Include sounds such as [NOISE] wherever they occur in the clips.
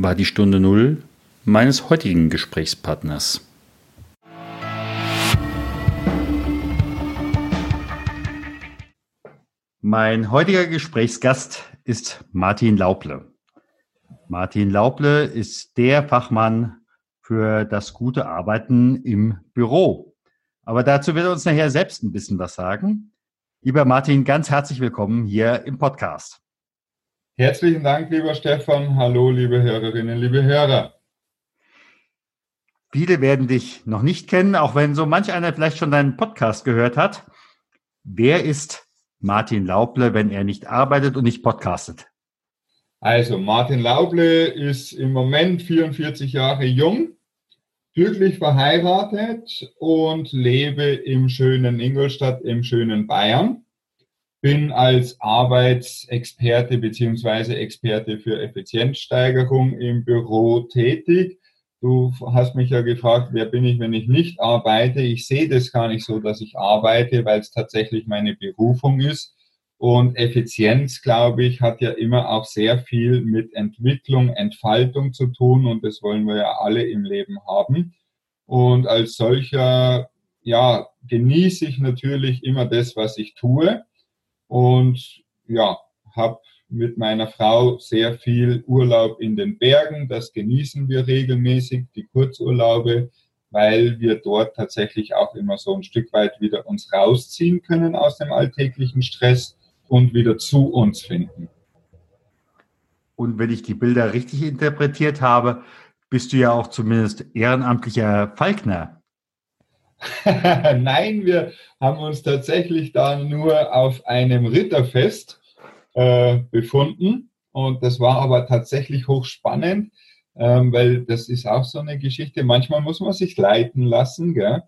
war die Stunde Null meines heutigen Gesprächspartners. Mein heutiger Gesprächsgast ist Martin Lauble. Martin Lauble ist der Fachmann für das gute Arbeiten im Büro. Aber dazu wird er uns nachher selbst ein bisschen was sagen. Lieber Martin, ganz herzlich willkommen hier im Podcast. Herzlichen Dank, lieber Stefan. Hallo, liebe Hörerinnen, liebe Hörer. Viele werden dich noch nicht kennen, auch wenn so manch einer vielleicht schon deinen Podcast gehört hat. Wer ist Martin Lauble, wenn er nicht arbeitet und nicht podcastet? Also, Martin Lauble ist im Moment 44 Jahre jung, glücklich verheiratet und lebe im schönen Ingolstadt, im schönen Bayern. Bin als Arbeitsexperte beziehungsweise Experte für Effizienzsteigerung im Büro tätig. Du hast mich ja gefragt, wer bin ich, wenn ich nicht arbeite? Ich sehe das gar nicht so, dass ich arbeite, weil es tatsächlich meine Berufung ist. Und Effizienz, glaube ich, hat ja immer auch sehr viel mit Entwicklung, Entfaltung zu tun und das wollen wir ja alle im Leben haben. Und als solcher, ja, genieße ich natürlich immer das, was ich tue und ja, habe mit meiner Frau sehr viel Urlaub in den Bergen. Das genießen wir regelmäßig, die Kurzurlaube, weil wir dort tatsächlich auch immer so ein Stück weit wieder uns rausziehen können aus dem alltäglichen Stress und wieder zu uns finden. Und wenn ich die Bilder richtig interpretiert habe, bist du ja auch zumindest ehrenamtlicher Falkner. [LAUGHS] Nein, wir haben uns tatsächlich da nur auf einem Ritterfest äh, befunden. Und das war aber tatsächlich hochspannend, ähm, weil das ist auch so eine Geschichte. Manchmal muss man sich leiten lassen. Gell?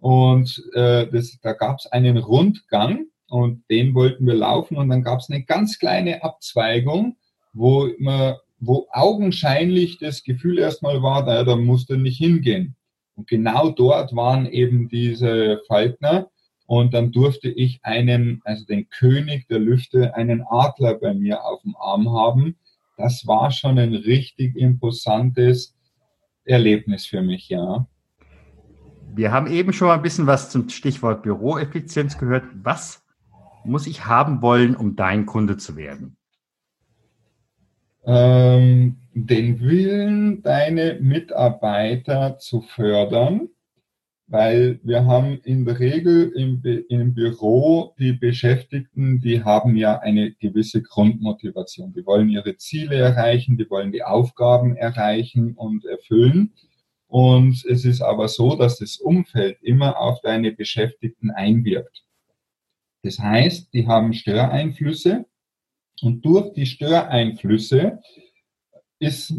Und äh, das, da gab es einen Rundgang und den wollten wir laufen und dann gab es eine ganz kleine Abzweigung, wo man, wo augenscheinlich das Gefühl erstmal war, da, da musste nicht hingehen. Und genau dort waren eben diese Falkner und dann durfte ich einen, also den König der Lüfte, einen Adler bei mir auf dem Arm haben. Das war schon ein richtig imposantes Erlebnis für mich, ja. Wir haben eben schon mal ein bisschen was zum Stichwort Büroeffizienz gehört. Was muss ich haben wollen, um dein Kunde zu werden? Ähm, den Willen, deine Mitarbeiter zu fördern, weil wir haben in der Regel im, im Büro die Beschäftigten, die haben ja eine gewisse Grundmotivation. Die wollen ihre Ziele erreichen, die wollen die Aufgaben erreichen und erfüllen. Und es ist aber so, dass das Umfeld immer auf deine Beschäftigten einwirkt. Das heißt, die haben Störeinflüsse und durch die Störeinflüsse ist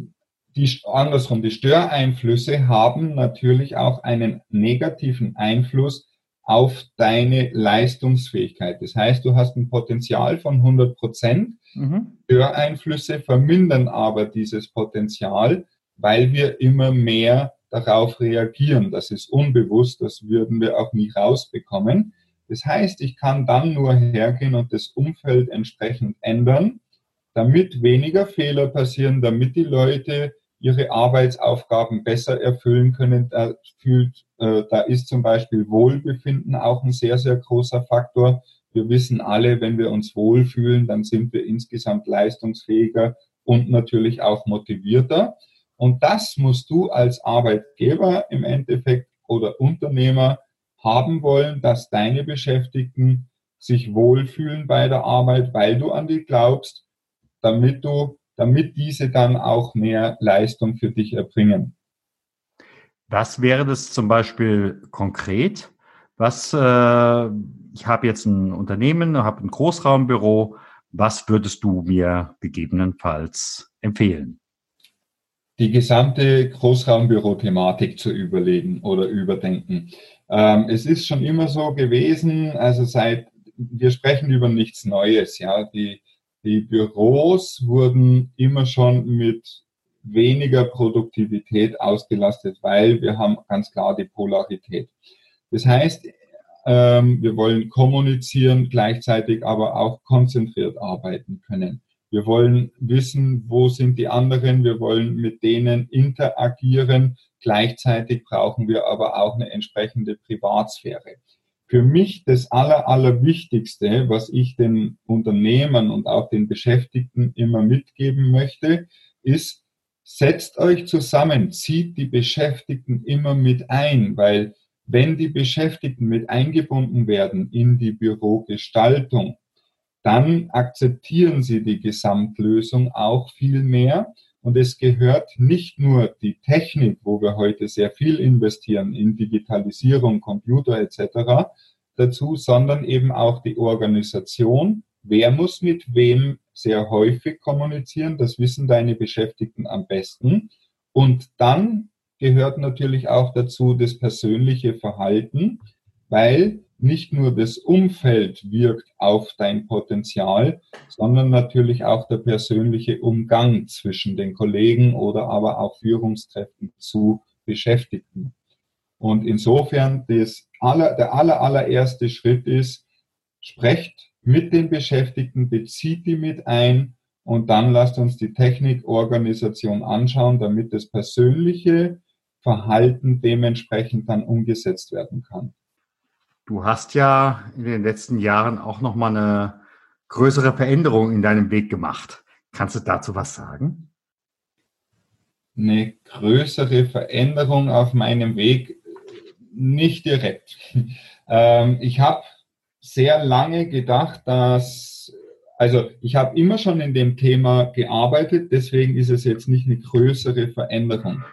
die, andersrum, die Störeinflüsse haben natürlich auch einen negativen Einfluss auf deine Leistungsfähigkeit. Das heißt, du hast ein Potenzial von 100 Prozent. Mhm. Störeinflüsse vermindern aber dieses Potenzial, weil wir immer mehr darauf reagieren. Das ist unbewusst, das würden wir auch nie rausbekommen. Das heißt, ich kann dann nur hergehen und das Umfeld entsprechend ändern, damit weniger Fehler passieren, damit die Leute ihre Arbeitsaufgaben besser erfüllen können. Da, fühlt, äh, da ist zum Beispiel Wohlbefinden auch ein sehr, sehr großer Faktor. Wir wissen alle, wenn wir uns wohlfühlen, dann sind wir insgesamt leistungsfähiger und natürlich auch motivierter. Und das musst du als Arbeitgeber im Endeffekt oder Unternehmer haben wollen, dass deine Beschäftigten sich wohlfühlen bei der Arbeit, weil du an die glaubst, damit du, damit diese dann auch mehr Leistung für dich erbringen. Was wäre das zum Beispiel konkret? Was, äh, ich habe jetzt ein Unternehmen, habe ein Großraumbüro. Was würdest du mir gegebenenfalls empfehlen? die gesamte Großraumbüro-Thematik zu überlegen oder überdenken. Ähm, es ist schon immer so gewesen, also seit, wir sprechen über nichts Neues, ja, die, die Büros wurden immer schon mit weniger Produktivität ausgelastet, weil wir haben ganz klar die Polarität. Das heißt, ähm, wir wollen kommunizieren, gleichzeitig aber auch konzentriert arbeiten können. Wir wollen wissen, wo sind die anderen. Wir wollen mit denen interagieren. Gleichzeitig brauchen wir aber auch eine entsprechende Privatsphäre. Für mich das Aller, Allerwichtigste, was ich den Unternehmern und auch den Beschäftigten immer mitgeben möchte, ist, setzt euch zusammen, zieht die Beschäftigten immer mit ein, weil wenn die Beschäftigten mit eingebunden werden in die Bürogestaltung, dann akzeptieren sie die Gesamtlösung auch viel mehr. Und es gehört nicht nur die Technik, wo wir heute sehr viel investieren in Digitalisierung, Computer etc. dazu, sondern eben auch die Organisation. Wer muss mit wem sehr häufig kommunizieren? Das wissen deine Beschäftigten am besten. Und dann gehört natürlich auch dazu das persönliche Verhalten, weil nicht nur das Umfeld wirkt auf dein Potenzial, sondern natürlich auch der persönliche Umgang zwischen den Kollegen oder aber auch Führungskräften zu Beschäftigten. Und insofern das aller, der aller, allererste Schritt ist, sprecht mit den Beschäftigten, bezieht die mit ein und dann lasst uns die Technikorganisation anschauen, damit das persönliche Verhalten dementsprechend dann umgesetzt werden kann. Du hast ja in den letzten Jahren auch noch mal eine größere Veränderung in deinem Weg gemacht. Kannst du dazu was sagen? Eine größere Veränderung auf meinem Weg nicht direkt. [LAUGHS] Ähm, ich habe sehr lange gedacht, dass, also ich habe immer schon in dem Thema gearbeitet, deswegen ist es jetzt nicht eine größere Veränderung.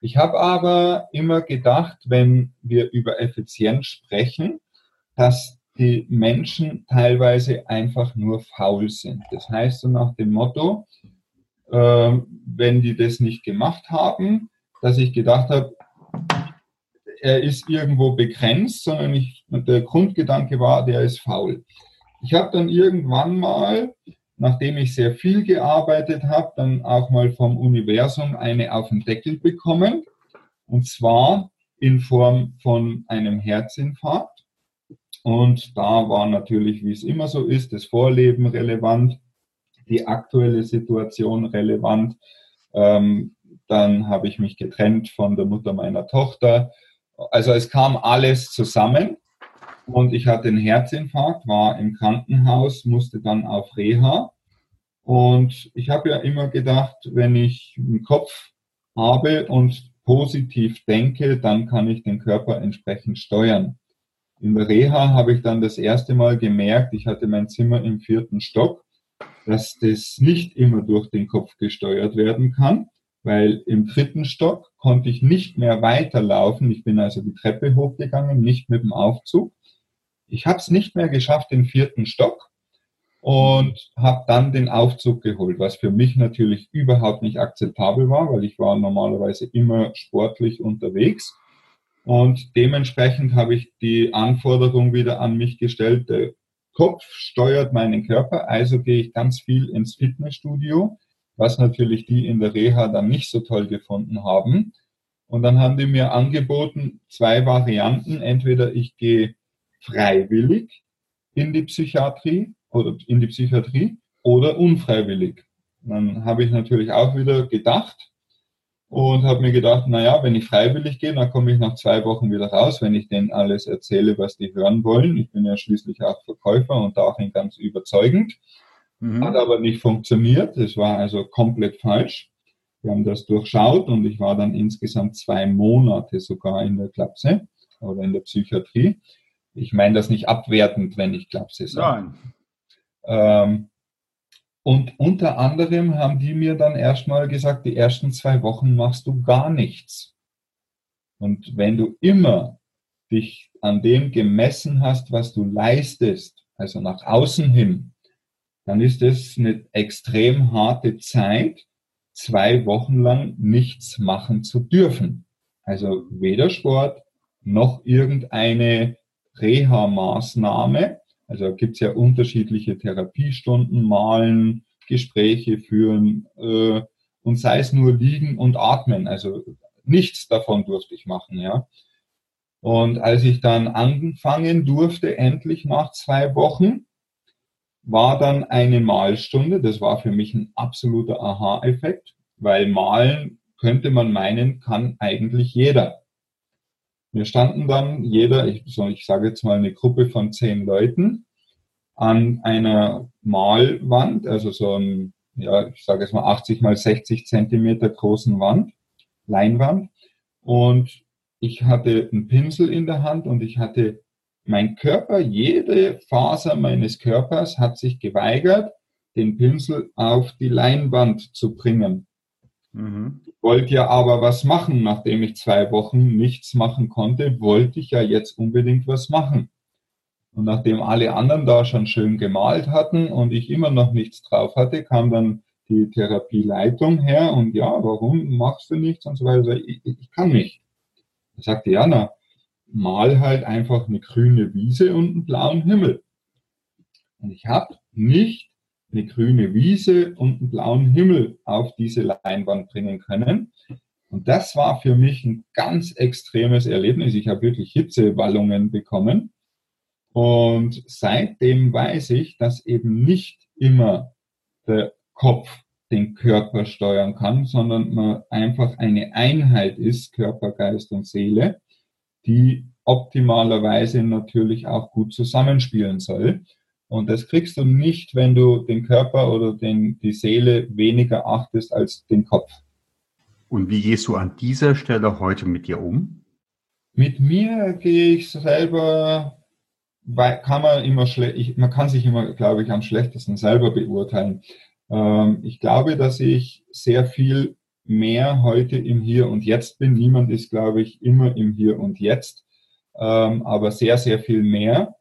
Ich habe aber immer gedacht, wenn wir über Effizienz sprechen, dass die Menschen teilweise einfach nur faul sind. Das heißt so nach dem Motto, äh, wenn die das nicht gemacht haben, dass ich gedacht habe, er ist irgendwo begrenzt, sondern ich, der Grundgedanke war, der ist faul. Ich habe dann irgendwann mal nachdem ich sehr viel gearbeitet habe, dann auch mal vom Universum eine auf den Deckel bekommen. Und zwar in Form von einem Herzinfarkt. Und da war natürlich, wie es immer so ist, das Vorleben relevant, die aktuelle Situation relevant. Ähm, dann habe ich mich getrennt von der Mutter meiner Tochter. Also es kam alles zusammen. Und ich hatte einen Herzinfarkt, war im Krankenhaus, musste dann auf Reha. Und ich habe ja immer gedacht, wenn ich einen Kopf habe und positiv denke, dann kann ich den Körper entsprechend steuern. In der Reha habe ich dann das erste Mal gemerkt, ich hatte mein Zimmer im vierten Stock, dass das nicht immer durch den Kopf gesteuert werden kann, weil im dritten Stock konnte ich nicht mehr weiterlaufen. Ich bin also die Treppe hochgegangen, nicht mit dem Aufzug. Ich habe es nicht mehr geschafft, den vierten Stock und habe dann den Aufzug geholt, was für mich natürlich überhaupt nicht akzeptabel war, weil ich war normalerweise immer sportlich unterwegs. Und dementsprechend habe ich die Anforderung wieder an mich gestellt, der Kopf steuert meinen Körper, also gehe ich ganz viel ins Fitnessstudio, was natürlich die in der Reha dann nicht so toll gefunden haben. Und dann haben die mir angeboten, zwei Varianten. Entweder ich gehe freiwillig in die Psychiatrie oder in die Psychiatrie oder unfreiwillig. Dann habe ich natürlich auch wieder gedacht und habe mir gedacht, naja, wenn ich freiwillig gehe, dann komme ich nach zwei Wochen wieder raus, wenn ich denen alles erzähle, was die hören wollen. Ich bin ja schließlich auch Verkäufer und darin ganz überzeugend. Mhm. Hat aber nicht funktioniert. Es war also komplett falsch. Wir haben das durchschaut und ich war dann insgesamt zwei Monate sogar in der Klapse oder in der Psychiatrie. Ich meine das nicht abwertend, wenn ich Klapse sage. Nein. Ähm, und unter anderem haben die mir dann erstmal gesagt, die ersten zwei Wochen machst du gar nichts. Und wenn du immer dich an dem gemessen hast, was du leistest, also nach außen hin, dann ist es eine extrem harte Zeit, zwei Wochen lang nichts machen zu dürfen. Also weder Sport noch irgendeine Reha-Maßnahme. Also gibt es ja unterschiedliche Therapiestunden, Malen, Gespräche führen äh, und sei es nur liegen und atmen. Also nichts davon durfte ich machen, ja. Und als ich dann anfangen durfte, endlich nach zwei Wochen, war dann eine Malstunde. Das war für mich ein absoluter Aha-Effekt, weil malen könnte man meinen, kann eigentlich jeder. Wir standen dann jeder, ich, so, ich sage jetzt mal eine Gruppe von zehn Leuten, an einer Malwand, also so ein, ja, ich sage jetzt mal 80 mal 60 Zentimeter großen Wand, Leinwand. Und ich hatte einen Pinsel in der Hand und ich hatte mein Körper, jede Faser meines Körpers hat sich geweigert, den Pinsel auf die Leinwand zu bringen. Mhm. Wollte ja aber was machen, nachdem ich zwei Wochen nichts machen konnte, wollte ich ja jetzt unbedingt was machen. Und nachdem alle anderen da schon schön gemalt hatten und ich immer noch nichts drauf hatte, kam dann die Therapieleitung her und ja, warum machst du nichts und so weiter. Ich, ich kann nicht. Da sagte Jana, mal halt einfach eine grüne Wiese und einen blauen Himmel. Und ich habe nicht eine grüne Wiese und einen blauen Himmel auf diese Leinwand bringen können. Und das war für mich ein ganz extremes Erlebnis. Ich habe wirklich Hitzewallungen bekommen. Und seitdem weiß ich, dass eben nicht immer der Kopf den Körper steuern kann, sondern man einfach eine Einheit ist, Körper, Geist und Seele die optimalerweise natürlich auch gut zusammenspielen soll. Und das kriegst du nicht, wenn du den Körper oder den, die Seele weniger achtest als den Kopf. Und wie gehst du an dieser Stelle heute mit dir um? Mit mir gehe ich selber, weil kann man immer schlecht, man kann sich immer, glaube ich, am schlechtesten selber beurteilen. Ähm, ich glaube, dass ich sehr viel mehr heute im Hier und Jetzt bin. Niemand ist, glaube ich, immer im Hier und Jetzt, ähm, aber sehr, sehr viel mehr.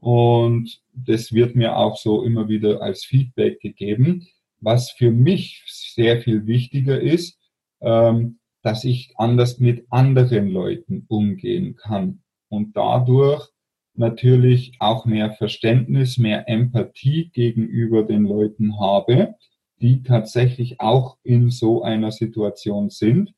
Und das wird mir auch so immer wieder als Feedback gegeben. Was für mich sehr viel wichtiger ist, ähm, dass ich anders mit anderen Leuten umgehen kann und dadurch natürlich auch mehr Verständnis, mehr Empathie gegenüber den Leuten habe die tatsächlich auch in so einer Situation sind,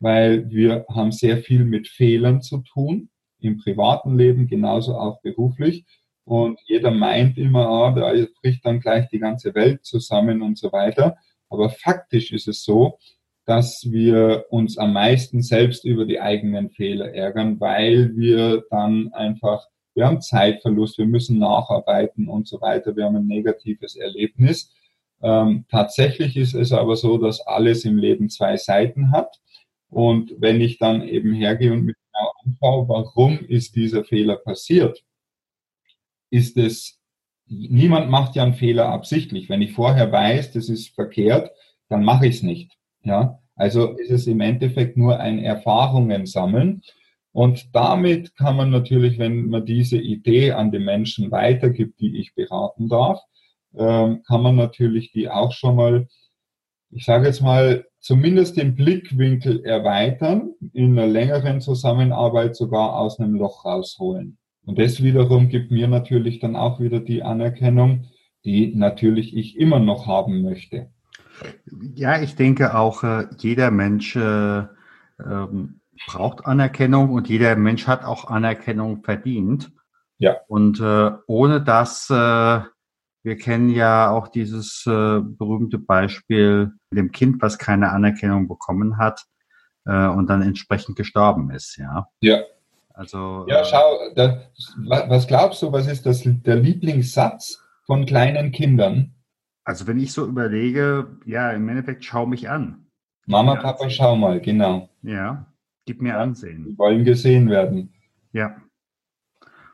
weil wir haben sehr viel mit Fehlern zu tun, im privaten Leben, genauso auch beruflich. Und jeder meint immer, ah, da bricht dann gleich die ganze Welt zusammen und so weiter. Aber faktisch ist es so, dass wir uns am meisten selbst über die eigenen Fehler ärgern, weil wir dann einfach, wir haben Zeitverlust, wir müssen nacharbeiten und so weiter, wir haben ein negatives Erlebnis. Ähm, tatsächlich ist es aber so, dass alles im Leben zwei Seiten hat. Und wenn ich dann eben hergehe und mir genau anschaue, warum ist dieser Fehler passiert, ist es, niemand macht ja einen Fehler absichtlich. Wenn ich vorher weiß, das ist verkehrt, dann mache ich es nicht. Ja, also ist es im Endeffekt nur ein Erfahrungen sammeln. Und damit kann man natürlich, wenn man diese Idee an die Menschen weitergibt, die ich beraten darf, ähm, kann man natürlich die auch schon mal, ich sage jetzt mal, zumindest den Blickwinkel erweitern, in einer längeren Zusammenarbeit sogar aus einem Loch rausholen. Und das wiederum gibt mir natürlich dann auch wieder die Anerkennung, die natürlich ich immer noch haben möchte. Ja, ich denke auch, äh, jeder Mensch äh, ähm, braucht Anerkennung und jeder Mensch hat auch Anerkennung verdient. Ja. Und äh, ohne das äh, wir kennen ja auch dieses äh, berühmte Beispiel mit dem Kind, was keine Anerkennung bekommen hat äh, und dann entsprechend gestorben ist, ja. Ja. Also. Ja, äh, schau, da, was glaubst du, was ist das, der Lieblingssatz von kleinen Kindern? Also wenn ich so überlege, ja, im Endeffekt schau mich an. Mama, Papa, ansehen. schau mal, genau. Ja, gib mir Ansehen. Wir wollen gesehen werden. Ja.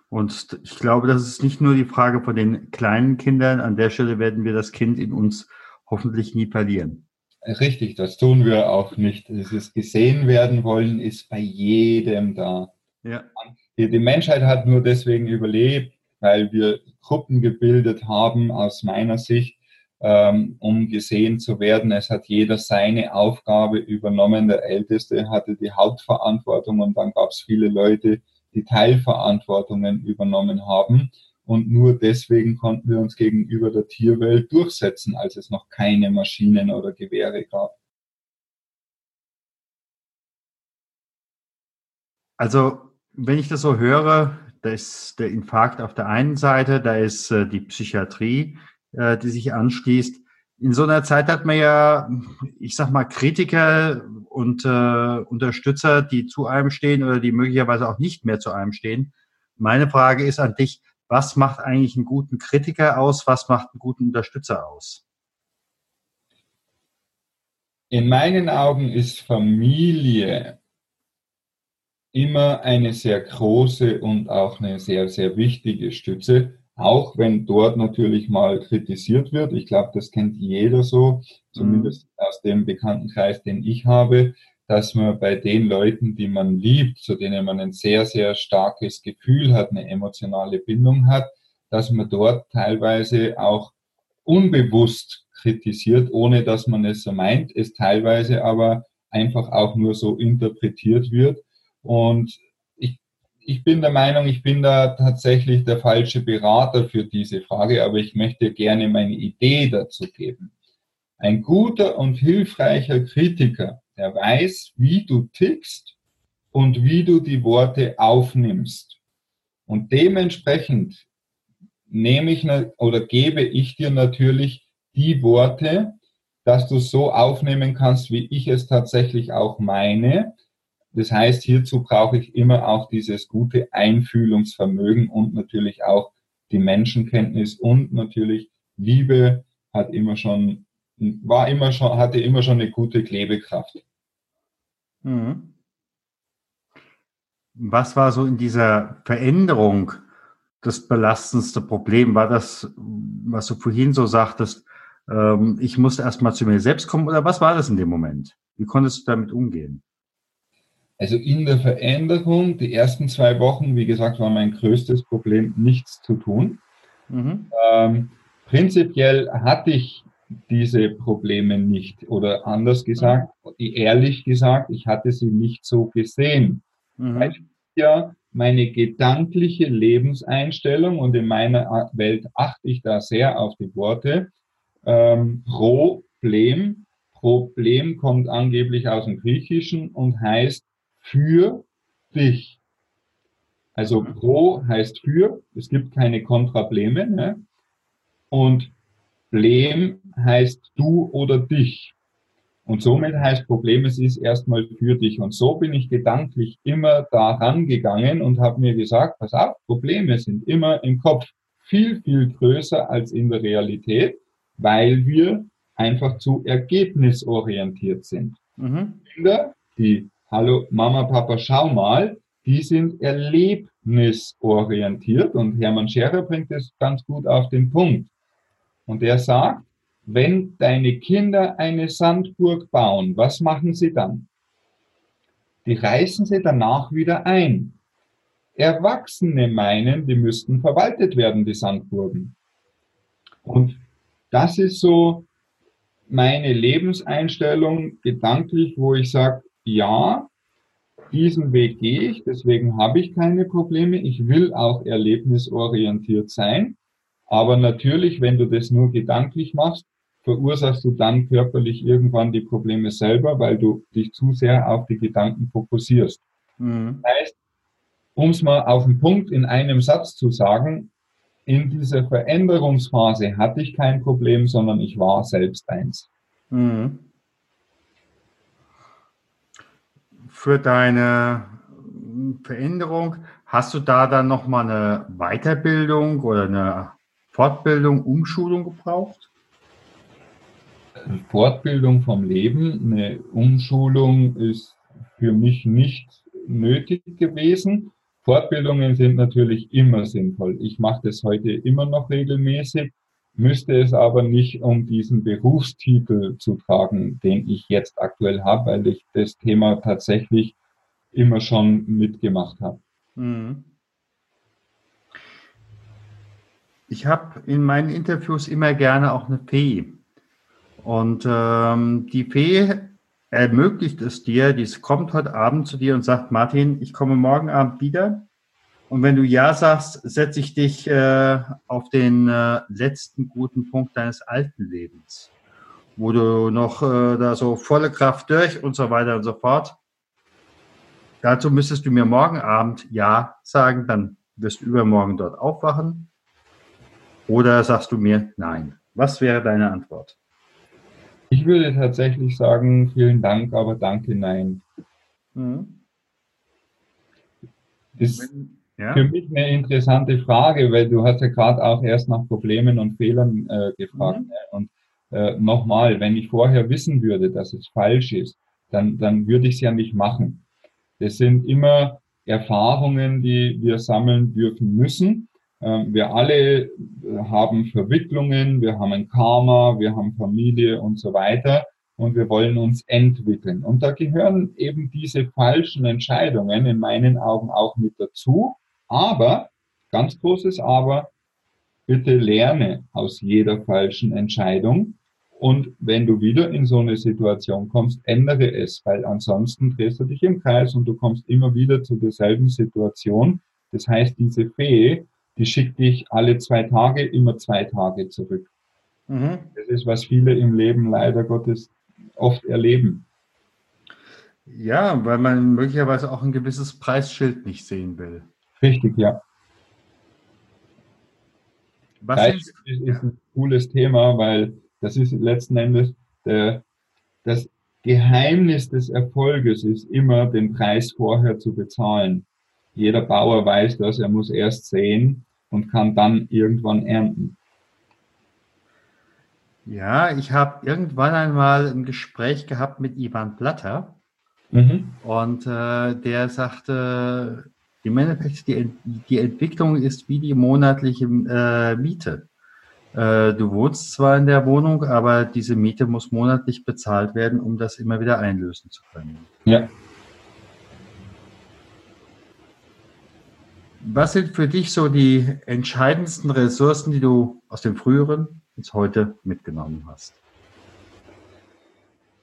Und ich glaube, das ist nicht nur die Frage von den kleinen Kindern. An der Stelle werden wir das Kind in uns hoffentlich nie verlieren. Richtig, das tun wir auch nicht. Dieses gesehen werden wollen ist bei jedem da. Ja. Die, Menschheit hat nur deswegen überlebt, weil wir Gruppen gebildet haben, aus meiner Sicht, ähm, um gesehen zu werden. Es hat jeder seine Aufgabe übernommen. Der Älteste hatte die Hauptverantwortung und dann gab es viele Leute, die Teilverantwortungen übernommen haben. Und nur deswegen konnten wir uns gegenüber der Tierwelt durchsetzen, als es noch keine Maschinen oder Gewehre gab. Also, wenn ich das so höre, da ist der Infarkt auf der einen Seite, da ist äh, die Psychiatrie, äh, die sich anschließt. In so einer Zeit hat man ja, ich sag mal, Kritiker und äh, Unterstützer, die zu einem stehen oder die möglicherweise auch nicht mehr zu einem stehen. Meine Frage ist an dich, was macht eigentlich einen guten Kritiker aus? Was macht einen guten Unterstützer aus? In meinen Augen ist Familie immer eine sehr große und auch eine sehr, sehr wichtige Stütze, auch wenn dort natürlich mal kritisiert wird. Ich glaube, das kennt jeder so, zumindest mhm. aus dem Bekanntenkreis, den ich habe, dass man bei den Leuten, die man liebt, zu denen man ein sehr, sehr starkes Gefühl hat, eine emotionale Bindung hat, dass man dort teilweise auch unbewusst kritisiert, ohne dass man es so meint, es teilweise aber einfach auch nur so interpretiert wird. Und ich, ich bin der Meinung, ich bin da tatsächlich der falsche Berater für diese Frage, aber ich möchte gerne meine Idee dazu geben. Ein guter und hilfreicher Kritiker, der weiß, wie du tickst und wie du die Worte aufnimmst. Und dementsprechend nehme ich oder gebe ich dir natürlich die Worte, dass du so aufnehmen kannst, wie ich es tatsächlich auch meine, das heißt, hierzu brauche ich immer auch dieses gute Einfühlungsvermögen und natürlich auch die Menschenkenntnis und natürlich Liebe hat immer schon, war immer schon, hatte immer schon eine gute Klebekraft. Mhm. Was war so in dieser Veränderung das belastendste Problem? War das, was du vorhin so sagtest, ähm, ich musste erstmal zu mir selbst kommen oder was war das in dem Moment? Wie konntest du damit umgehen? Also in der Veränderung, die ersten zwei Wochen, wie gesagt, war mein größtes Problem, nichts zu tun. Mhm. Ähm, prinzipiell hatte ich diese Probleme nicht oder anders gesagt, ehrlich gesagt, ich hatte sie nicht so gesehen. Mhm. Weil ja meine gedankliche Lebenseinstellung und in meiner Welt achte ich da sehr auf die Worte. Ähm, Problem, Problem kommt angeblich aus dem Griechischen und heißt für dich. Also pro heißt für, es gibt keine Kontrableme. Ne? Und Blem heißt du oder dich. Und somit heißt Problem, es ist erstmal für dich. Und so bin ich gedanklich immer daran gegangen und habe mir gesagt, pass auf, Probleme sind immer im Kopf viel, viel größer als in der Realität, weil wir einfach zu ergebnisorientiert sind. Mhm. Kinder, die hallo Mama, Papa, schau mal, die sind erlebnisorientiert und Hermann Scherer bringt es ganz gut auf den Punkt. Und er sagt, wenn deine Kinder eine Sandburg bauen, was machen sie dann? Die reißen sie danach wieder ein. Erwachsene meinen, die müssten verwaltet werden, die Sandburgen. Und das ist so meine Lebenseinstellung gedanklich, wo ich sage, ja, diesen Weg gehe ich, deswegen habe ich keine Probleme. Ich will auch erlebnisorientiert sein. Aber natürlich, wenn du das nur gedanklich machst, verursachst du dann körperlich irgendwann die Probleme selber, weil du dich zu sehr auf die Gedanken fokussierst. Mhm. Das heißt, um es mal auf den Punkt in einem Satz zu sagen, in dieser Veränderungsphase hatte ich kein Problem, sondern ich war selbst eins. Mhm. Für deine Veränderung. Hast du da dann nochmal eine Weiterbildung oder eine Fortbildung, Umschulung gebraucht? Fortbildung vom Leben, eine Umschulung ist für mich nicht nötig gewesen. Fortbildungen sind natürlich immer sinnvoll. Ich mache das heute immer noch regelmäßig müsste es aber nicht um diesen Berufstitel zu tragen, den ich jetzt aktuell habe, weil ich das Thema tatsächlich immer schon mitgemacht habe. Mhm. Ich habe in meinen Interviews immer gerne auch eine Fee Und ähm, die Fee ermöglicht es dir, die kommt heute Abend zu dir und sagt, Martin, ich komme morgen Abend wieder. Und wenn du Ja sagst, setze ich dich äh, auf den äh, letzten guten Punkt deines alten Lebens, wo du noch äh, da so volle Kraft durch und so weiter und so fort. Dazu müsstest du mir morgen Abend Ja sagen, dann wirst du übermorgen dort aufwachen. Oder sagst du mir Nein? Was wäre deine Antwort? Ich würde tatsächlich sagen, vielen Dank, aber danke, nein. Mhm. Ist ja. für mich eine interessante Frage, weil du hast ja gerade auch erst nach Problemen und Fehlern äh, gefragt. Mhm. Ne? Und äh, nochmal, wenn ich vorher wissen würde, dass es falsch ist, dann, dann würde ich es ja nicht machen. Das sind immer Erfahrungen, die wir sammeln dürfen müssen. Ähm, wir alle äh, haben Verwicklungen, wir haben ein Karma, wir haben Familie und so weiter und wir wollen uns entwickeln. Und da gehören eben diese falschen Entscheidungen in meinen Augen auch mit dazu. Aber, ganz großes Aber, bitte lerne aus jeder falschen Entscheidung. Und wenn du wieder in so eine Situation kommst, ändere es, weil ansonsten drehst du dich im Kreis und du kommst immer wieder zu derselben Situation. Das heißt, diese Fee die schickt dich alle zwei Tage, immer zwei Tage zurück. Mhm. Das ist, was viele im Leben leider Gottes oft erleben. Ja, weil man möglicherweise auch ein gewisses Preisschild nicht sehen will. Richtig, ja. Was ist, ist ein cooles Thema, weil das ist letzten Endes der, das Geheimnis des Erfolges ist immer, den Preis vorher zu bezahlen. Jeder Bauer weiß das, er muss erst sehen und kann dann irgendwann ernten. Ja, ich habe irgendwann einmal ein Gespräch gehabt mit Ivan Blatter mhm. und äh, der sagte, im Endeffekt, die, die Entwicklung ist wie die monatliche äh, Miete. Äh, du wohnst zwar in der Wohnung, aber diese Miete muss monatlich bezahlt werden, um das immer wieder einlösen zu können. Ja. Was sind für dich so die entscheidendsten Ressourcen, die du aus dem früheren ins heute mitgenommen hast?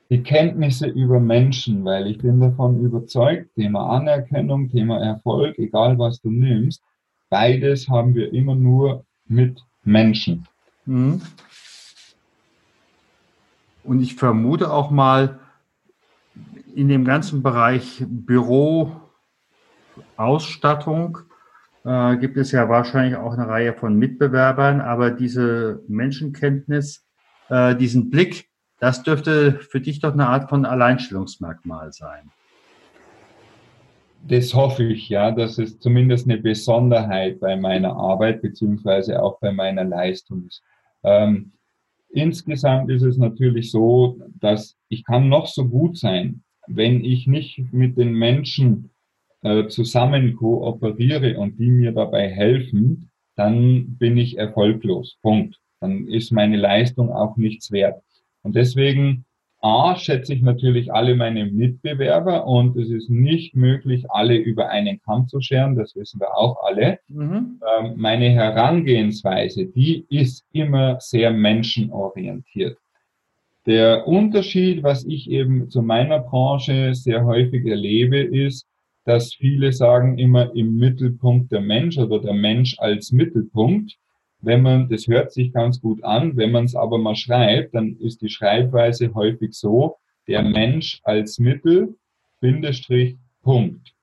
Die Kenntnisse über Menschen, weil ich bin davon überzeugt, Thema Anerkennung, Thema Erfolg, egal was du nimmst, beides haben wir immer nur mit Menschen. Mhm. Und ich vermute auch mal, in dem ganzen Bereich Büro, Ausstattung, äh, gibt es ja wahrscheinlich auch eine Reihe von Mitbewerbern, aber diese Menschenkenntnis, äh, diesen Blick, das dürfte für dich doch eine Art von Alleinstellungsmerkmal sein. Das hoffe ich, ja. Das ist zumindest eine Besonderheit bei meiner Arbeit beziehungsweise auch bei meiner Leistung. Ähm, insgesamt ist es natürlich so, dass ich kann noch so gut sein, wenn ich nicht mit den Menschen äh, zusammen kooperiere und die mir dabei helfen, dann bin ich erfolglos. Punkt. Dann ist meine Leistung auch nichts wert. Und deswegen, A, schätze ich natürlich alle meine Mitbewerber und es ist nicht möglich, alle über einen Kamm zu scheren, das wissen wir auch alle. Mhm. Ähm, meine Herangehensweise, die ist immer sehr menschenorientiert. Der Unterschied, was ich eben zu meiner Branche sehr häufig erlebe, ist, dass viele sagen immer im Mittelpunkt der Mensch oder der Mensch als Mittelpunkt. Wenn man, das hört sich ganz gut an, wenn man es aber mal schreibt, dann ist die Schreibweise häufig so, der Mensch als Mittel, Bindestrich, Punkt.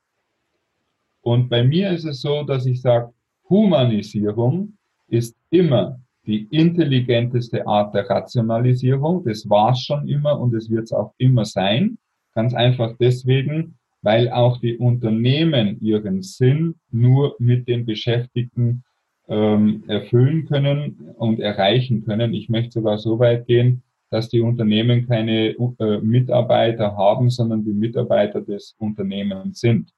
Und bei mir ist es so, dass ich sage, Humanisierung ist immer die intelligenteste Art der Rationalisierung. Das war es schon immer und es wird es auch immer sein. Ganz einfach deswegen, weil auch die Unternehmen ihren Sinn nur mit den Beschäftigten ähm, erfüllen können und erreichen können. Ich möchte sogar so weit gehen, dass die Unternehmen keine äh, Mitarbeiter haben, sondern die Mitarbeiter des Unternehmens sind.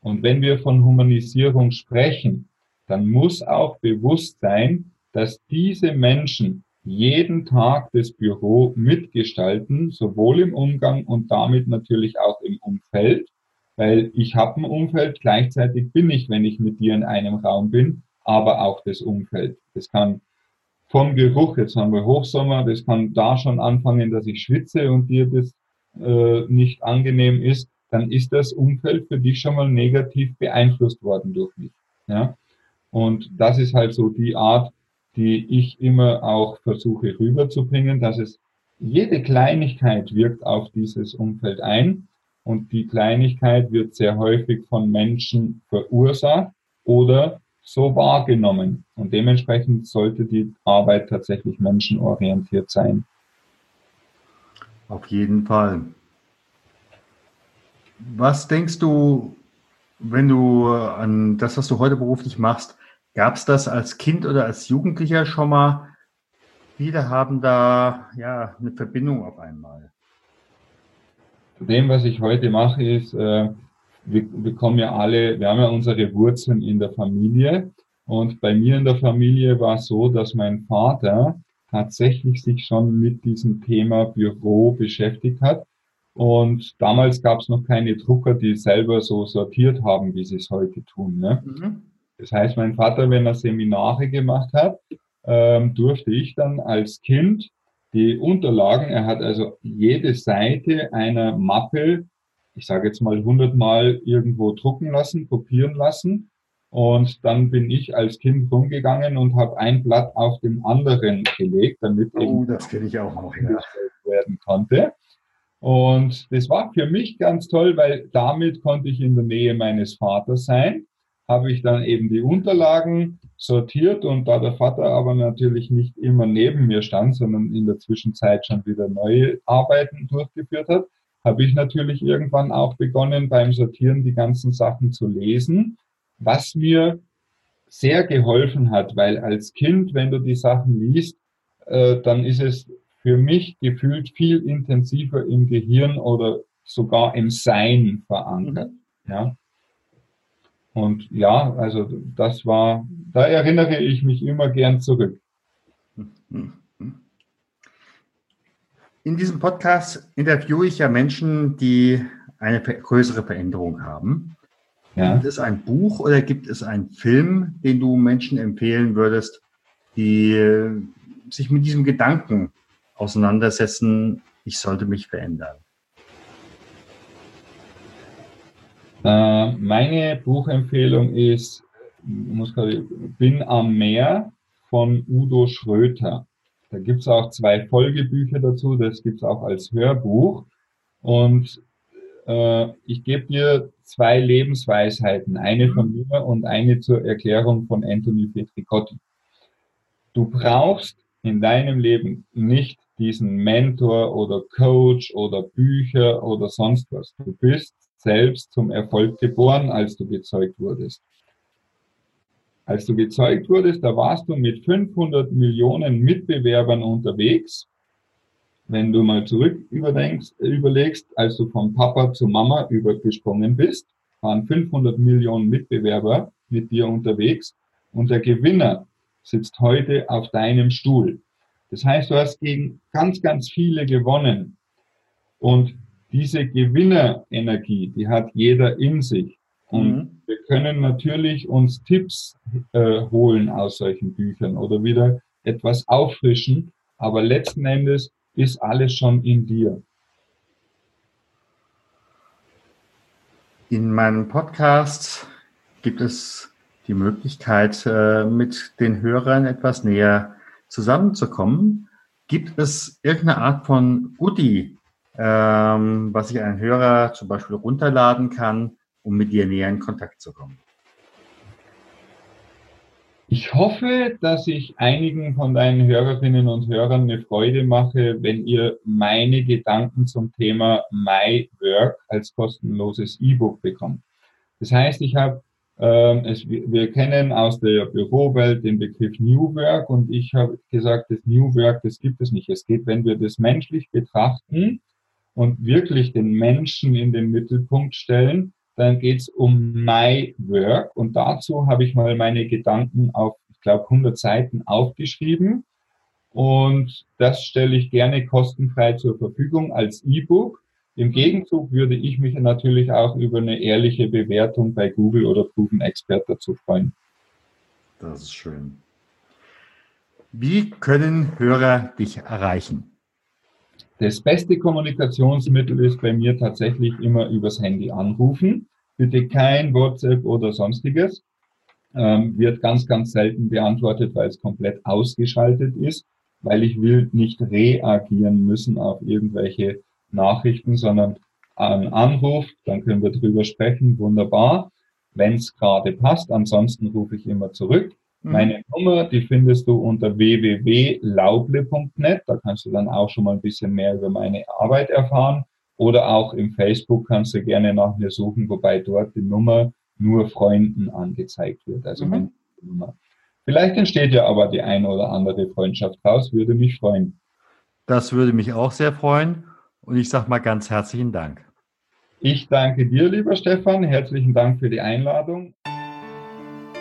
Und wenn wir von Humanisierung sprechen, dann muss auch bewusst sein, dass diese Menschen jeden Tag das Büro mitgestalten, sowohl im Umgang und damit natürlich auch im Umfeld, weil ich habe ein Umfeld, gleichzeitig bin ich, wenn ich mit dir in einem Raum bin, aber auch das Umfeld. Das kann vom Geruch, jetzt haben wir Hochsommer, das kann da schon anfangen, dass ich schwitze und dir das äh, nicht angenehm ist, dann ist das Umfeld für dich schon mal negativ beeinflusst worden durch mich. Ja? Und das ist halt so die Art, die ich immer auch versuche rüberzubringen, dass es jede Kleinigkeit wirkt auf dieses Umfeld ein und die Kleinigkeit wird sehr häufig von Menschen verursacht oder so wahrgenommen. Und dementsprechend sollte die Arbeit tatsächlich menschenorientiert sein. Auf jeden Fall. Was denkst du, wenn du an das, was du heute beruflich machst, gab es das als Kind oder als Jugendlicher schon mal? Viele haben da ja eine Verbindung auf einmal. Dem, was ich heute mache, ist, äh, wir, wir kommen ja alle, wir haben ja unsere Wurzeln in der Familie. Und bei mir in der Familie war es so, dass mein Vater tatsächlich sich schon mit diesem Thema Büro beschäftigt hat. Und damals gab es noch keine Drucker, die selber so sortiert haben, wie sie es heute tun. Ne? Mhm. Das heißt, mein Vater, wenn er Seminare gemacht hat, ähm, durfte ich dann als Kind die Unterlagen, er hat also jede Seite einer Mappe ich sage jetzt mal hundertmal irgendwo drucken lassen, kopieren lassen. Und dann bin ich als Kind rumgegangen und habe ein Blatt auf dem anderen gelegt, damit oh, das kenne ich auch noch, ja. werden konnte. Und das war für mich ganz toll, weil damit konnte ich in der Nähe meines Vaters sein. Habe ich dann eben die Unterlagen sortiert und da der Vater aber natürlich nicht immer neben mir stand, sondern in der Zwischenzeit schon wieder neue Arbeiten durchgeführt hat, habe ich natürlich irgendwann auch begonnen, beim Sortieren die ganzen Sachen zu lesen, was mir sehr geholfen hat, weil als Kind, wenn du die Sachen liest, äh, dann ist es für mich gefühlt viel intensiver im Gehirn oder sogar im Sein verankert. Mhm. Ja. Und ja, also das war, da erinnere ich mich immer gern zurück. Mhm. In diesem Podcast interviewe ich ja Menschen, die eine größere Veränderung haben. Ja. Gibt es ein Buch oder gibt es einen Film, den du Menschen empfehlen würdest, die äh, sich mit diesem Gedanken auseinandersetzen, ich sollte mich verändern? Äh, meine Buchempfehlung ist muss Bin am Meer von Udo Schröter. Da gibt es auch zwei Folgebücher dazu, das gibt es auch als Hörbuch. Und äh, ich gebe dir zwei Lebensweisheiten, eine von mhm. mir und eine zur Erklärung von Anthony Petricotti. Du brauchst in deinem Leben nicht diesen Mentor oder Coach oder Bücher oder sonst was. Du bist selbst zum Erfolg geboren, als du gezeugt wurdest. Als du gezeugt wurdest, da warst du mit 500 Millionen Mitbewerbern unterwegs. Wenn du mal zurück überdenkst, überlegst, als du von Papa zu Mama übergesprungen bist, waren 500 Millionen Mitbewerber mit dir unterwegs und der Gewinner sitzt heute auf deinem Stuhl. Das heißt, du hast gegen ganz, ganz viele gewonnen. Und diese Gewinnerenergie, die hat jeder in sich. Und mhm. Wir können natürlich uns Tipps äh, holen aus solchen Büchern oder wieder etwas auffrischen, aber letzten Endes ist alles schon in dir. In meinem Podcast gibt es die Möglichkeit, äh, mit den Hörern etwas näher zusammenzukommen. Gibt es irgendeine Art von Goodie, ähm, was sich ein Hörer zum Beispiel runterladen kann, um mit dir näher in Kontakt zu kommen? Ich hoffe, dass ich einigen von deinen Hörerinnen und Hörern eine Freude mache, wenn ihr meine Gedanken zum Thema My Work als kostenloses E-Book bekommt. Das heißt, ich habe ähm, es, wir kennen aus der Bürowelt den Begriff New Work und ich habe gesagt, das New Work, das gibt es nicht. Es geht, wenn wir das menschlich betrachten und wirklich den Menschen in den Mittelpunkt stellen, dann geht es um My Work und dazu habe ich mal meine Gedanken auf, ich glaube, 100 Seiten aufgeschrieben und das stelle ich gerne kostenfrei zur Verfügung als E-Book. Im Gegenzug würde ich mich natürlich auch über eine ehrliche Bewertung bei Google oder Proven Expert dazu freuen. Das ist schön. Wie können Hörer dich erreichen? Das beste Kommunikationsmittel ist bei mir tatsächlich immer übers Handy anrufen. Bitte kein WhatsApp oder sonstiges. Ähm, wird ganz, ganz selten beantwortet, weil es komplett ausgeschaltet ist, weil ich will nicht reagieren müssen auf irgendwelche Nachrichten, sondern einen Anruf, dann können wir drüber sprechen, wunderbar, wenn es gerade passt. Ansonsten rufe ich immer zurück. Mhm. Meine Nummer, die findest du unter www.lauble.net. Da kannst du dann auch schon mal ein bisschen mehr über meine Arbeit erfahren. Oder auch im Facebook kannst du gerne nach mir suchen, wobei dort die Nummer nur Freunden angezeigt wird. Also mhm. meine Nummer. Vielleicht entsteht ja aber die eine oder andere Freundschaft raus, würde mich freuen. Das würde mich auch sehr freuen. Und ich sage mal ganz herzlichen Dank. Ich danke dir, lieber Stefan. Herzlichen Dank für die Einladung.